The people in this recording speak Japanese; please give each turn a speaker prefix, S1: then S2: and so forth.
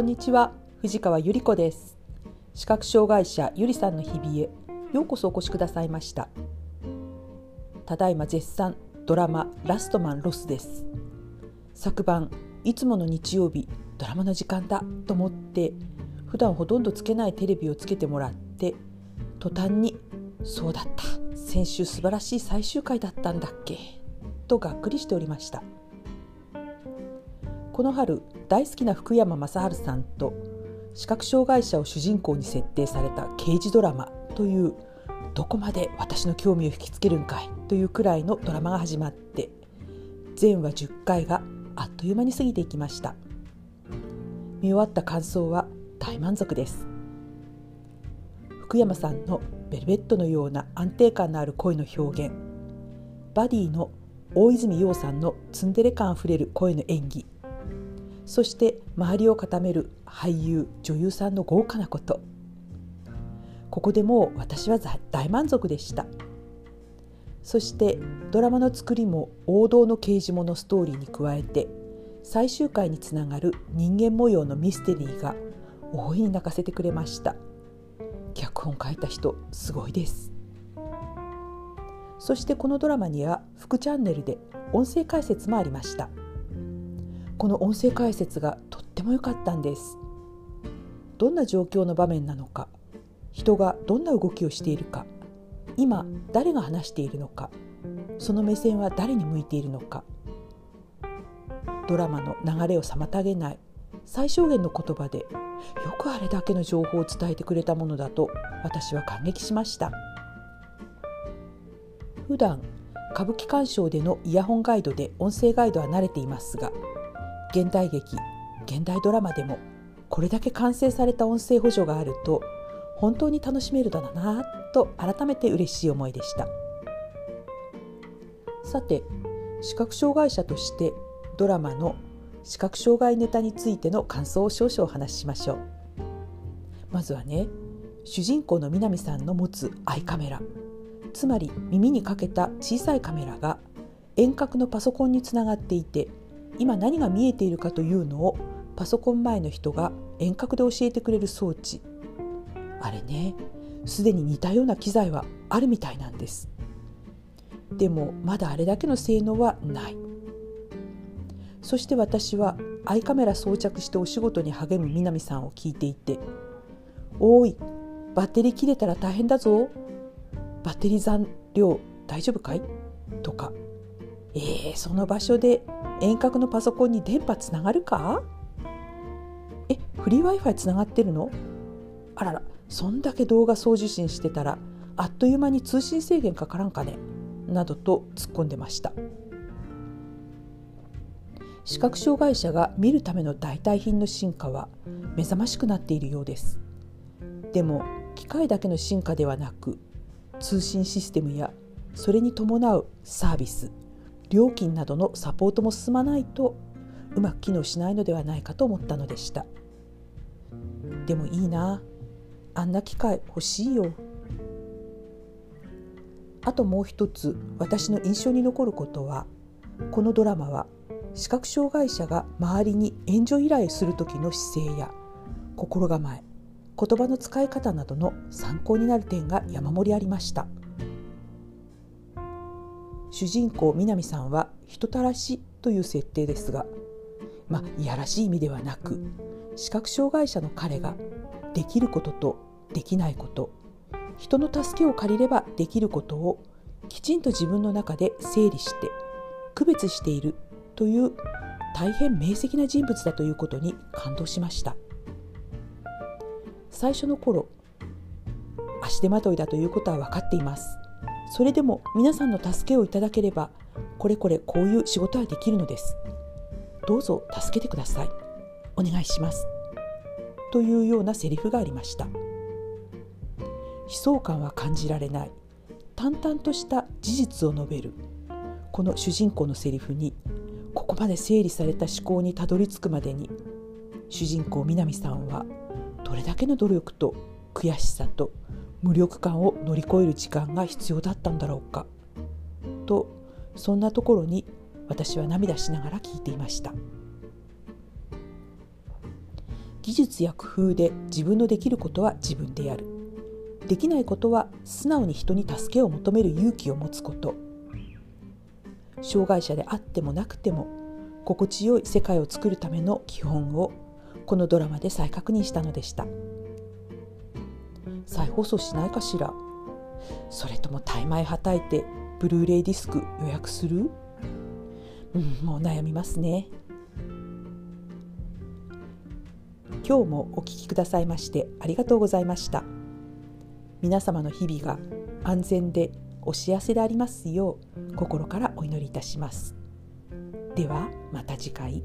S1: こんにちは藤川ゆり子です。視覚障害者ゆりさんの日々へようこそお越しくださいました。ただいま絶賛ドラマラストマンロスです。昨晩いつもの日曜日ドラマの時間だと思って普段ほとんどつけないテレビをつけてもらって途端にそうだった先週素晴らしい最終回だったんだっけとがっくりしておりました。この春大好きな福山雅治さんと視覚障害者を主人公に設定された刑事ドラマというどこまで私の興味を引きつけるんかいというくらいのドラマが始まって全話10回があっという間に過ぎていきました。見終わった感想は大満足です。福山さんのベルベットのような安定感のある声の表現。バディの大泉洋さんのツンデレ感あふれる声の演技。そして周りを固める俳優女優さんの豪華なこと。ここでもう私は大満足でした。そしてドラマの作りも王道の刑事物ストーリーに加えて最終回につながる人間模様のミステリーが大いに泣かせてくれました。脚本書いた人すごいです。そしてこのドラマには副チャンネルで音声解説もありました。この音声解説がとっても良かったんです。どんな状況の場面なのか人がどんな動きをしているか今誰が話しているのかその目線は誰に向いているのかドラマの流れを妨げない最小限の言葉でよくあれだけの情報を伝えてくれたものだと私は感激しました。普段歌舞伎鑑賞でのイヤホンガイドで音声ガイドは慣れていますが現代劇現代ドラマでもこれだけ完成された音声補助があると本当に楽しめるだなと改めて嬉しい思いでした。さて視覚障害者としてドラマの視覚障害ネタについての感想を少々お話ししましょう。まずはね主人公の南さんの持つアイカメラつまり耳にかけた小さいカメラが遠隔のパソコンにつながっていて今何が見えているかというのをパソコン前の人が遠隔で教えてくれる装置。あれねすでに似たような機材はあるみたいなんです。でもまだあれだけの性能はない。そして私はアイカメラ装着してお仕事に励む南さんを聞いていて「おいバッテリー切れたら大変だぞ。バッテリー残量大丈夫かい?」とか「えー、その場所で遠隔のパソコンに電波つながるか？えフリー Wi-Fi つながってるの？あららそんだけ動画送受信してたらあっという間に通信制限かからんかね？などと突っ込んでました。視覚障害者が見るための代替品の進化は目覚ましくなっているようです。でも機械だけの進化ではなく通信システムやそれに伴うサービス料金などのサポートも進まないとうまく機能しないのではないかと思ったのでしたでもいいなあんな機械欲しいよあともう一つ私の印象に残ることはこのドラマは視覚障害者が周りに援助依頼する時の姿勢や心構え言葉の使い方などの参考になる点が山盛りありました。主人公南さんは人たらしという設定ですがまあいやらしい意味ではなく視覚障害者の彼ができることとできないこと。人の助けを借りればできることをきちんと自分の中で整理して区別しているという大変明晰な人物だということに感動しました。最初の頃足手まといだということは分かっています。それでも皆さんの助けをいただければこれこれこういう仕事はできるのです。どうぞ助けてください。お願いします。というようなセリフがありました。悲壮感は感じられない。淡々とした事実を述べる。この主人公のセリフにここまで整理された思考にたどり着くまでに主人公南さんはどれだけの努力と悔しさと無力感を乗り越える時間が必要だったんだろうか。とそんなところに私は涙しながら聞いていました。技術や工夫で自分のできることは自分でやる。できないことは素直に人に助けを求める勇気を持つこと。障害者であってもなくても心地よい世界を作るための基本をこのドラマで再確認したのでした。再放送しないかしら？それとも大枚はたいてブルーレイディスク予約する？うんもう悩みますね。今日もお聞きくださいましてありがとうございました。皆様の日々が安全でお幸せでありますよう心からお祈りいたします。ではまた次回。